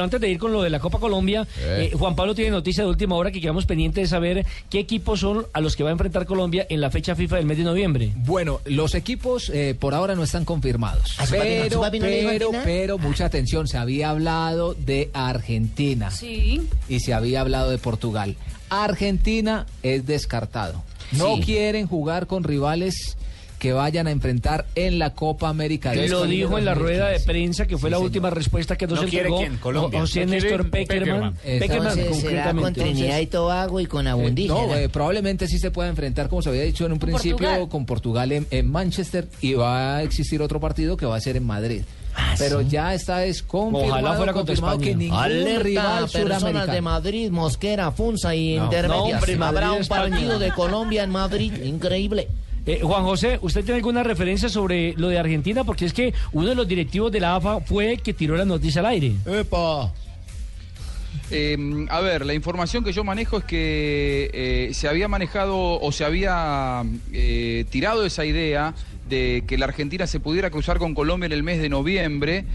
pero antes de ir con lo de la Copa Colombia, Eh. eh, Juan Pablo tiene noticia de última hora que quedamos pendientes de saber qué equipos son a los que va a enfrentar Colombia en la fecha FIFA del mes de noviembre. Bueno, los equipos eh, por ahora no están confirmados. ¿Ah, su papi no- Pero, papi no pero, Argentina? pero, mucha atención, se había hablado de Argentina. Sí. Y se había hablado de Portugal. Argentina es descartado. No Sí. quieren jugar con rivales que vayan a enfrentar en la Copa América. de Lo dijo en la rueda de 2015. prensa que fue Sí, la señor. última respuesta que nos ¿No quiere entregó quién? Colombia. José ¿No Néstor Peckerman. Peckerman? Peckerman, Entonces será con. Trinidad y Tobago y con Abundígena. No, eh, probablemente sí se pueda enfrentar, como se había dicho en un principio, Portugal. con Portugal en, en Manchester y va a existir otro partido que va a ser en Madrid. Pero ya está es confirmado, Ojalá fuera confirmado que ningún Alerta rival personas de. Madrid, Mosquera, Funza y No, Intermedias. no, hombre, Habrá Madrid, un España. partido de Colombia en Madrid, increíble. Eh, Juan José, ¿usted tiene alguna referencia sobre lo de Argentina? Porque es que uno de los directivos de la AFA fue que tiró la noticia al aire. ¡Epa! Eh, a ver, la información que yo manejo es que eh, se había manejado o se había eh, tirado esa idea de que la Argentina se pudiera cruzar con Colombia en el mes de noviembre.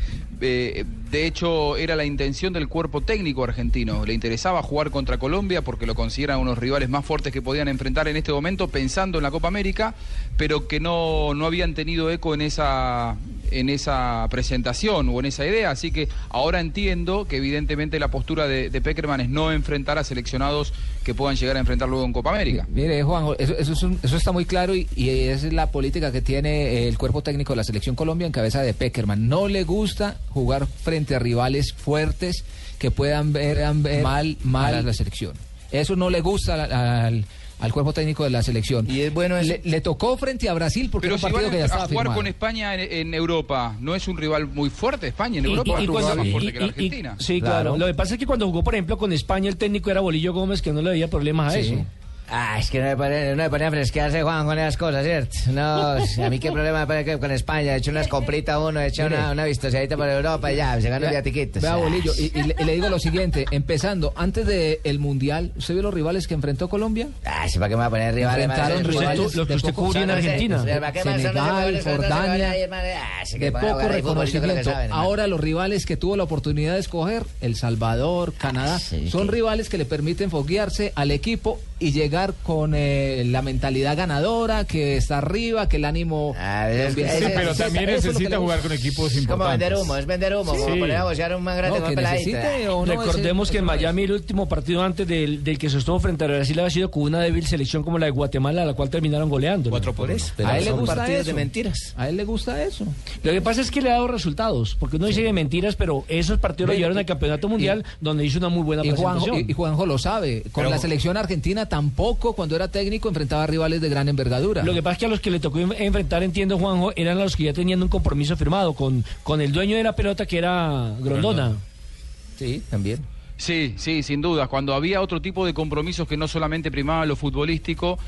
Eh, de hecho, era la intención del cuerpo técnico argentino. Le interesaba jugar contra Colombia porque lo consideran unos rivales más fuertes que podían enfrentar en este momento, pensando en la Copa América, pero que no, no habían tenido eco en esa, en esa presentación o en esa idea. Así que ahora entiendo que evidentemente la postura de, de Peckerman es no enfrentar a seleccionados que puedan llegar a enfrentar luego en Copa América. Mire, Juan, eso, eso, es un- eso está muy claro y, y esa es la política que tiene el cuerpo técnico de la selección Colombia en cabeza de Peckerman. No le gusta jugar frente a rivales fuertes que puedan ver, ver mal, mal a la selección. Eso no le gusta al, al- cuerpo técnico de la selección. Y es bueno. Le, le tocó frente a Brasil porque Pero era si un partido van que ya a estaba jugar firmado. con España en, en Europa, ¿no es un rival muy fuerte España en Y- Europa? y- y es un cuando- rival más fuerte y- que la y- Argentina. sí, claro. Claro. Lo que pasa es que cuando jugó, por ejemplo, con España, el técnico era Bolillo Gómez, que no le veía problemas a Sí. eso. Ah, es que no me pone, no me pone a fresquearse, Juan, con esas cosas, ¿cierto? No, a mí qué problema me que con España. He hecho unas compritas uno, he hecho una, una vistoseadita por Europa y ya, se ganan viatiquitos. Vea, Ah, Bolillo, y, y le, y le digo lo siguiente, empezando, antes del Mundial, ¿usted vio los rivales que enfrentó Colombia? Ah, sí, ¿para qué me va a poner rivales? Enfrentaron rivales Los que usted cubrió en Argentina. Senegal, Jordania. Ah, de poco reconocimiento. Ahora los rivales que tuvo la oportunidad de escoger, El Salvador, Canadá, sí, son rivales que le permiten foguearse al equipo y llegar con eh, la mentalidad ganadora, que está arriba, que el ánimo... Ah, es que- Sí, es pero también que necesita jugar con equipos Es como importantes. vender humo, es vender humo, como poner a bocear un man grande No, que necesite o no, Recordemos ese- que en. Miami el último partido antes del, del que se estuvo frente a Brasil había sido con una débil selección como la de Guatemala, a la cual terminaron goleando. ¿no? por eso. Pero a él le gusta eso. de mentiras. A él le gusta eso. Lo que pasa es que le ha dado resultados, porque uno dice de mentiras, pero esos partidos lo llevaron y- al campeonato mundial, donde hizo una muy buena Y Juanjo, presentación. y, y Juanjo lo sabe. Con Pero- la selección argentina tampoco, cuando era técnico, enfrentaba rivales de gran envergadura. Lo que pasa es que a los que le tocó en- enfrentar, entiendo, Juanjo, eran a los que ya tenían un compromiso firmado con, con el dueño de la pelota, que era Grondona. Sí, también. Sí, sí, sin dudas. Cuando había otro tipo de compromisos que no solamente primaban lo futbolístico,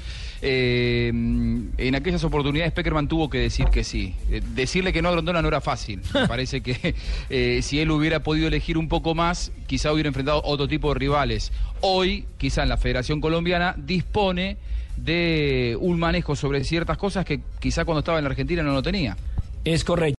eh, en aquellas oportunidades Peckerman tuvo que decir que sí. Eh, decirle que no a Grondona no era fácil. Me parece que eh, si él hubiera podido elegir un poco más, quizá hubiera enfrentado otro tipo de rivales. Hoy, quizá en la Federación Colombiana, dispone de un manejo sobre ciertas cosas que quizá cuando estaba en la Argentina no lo tenía. Es correcto.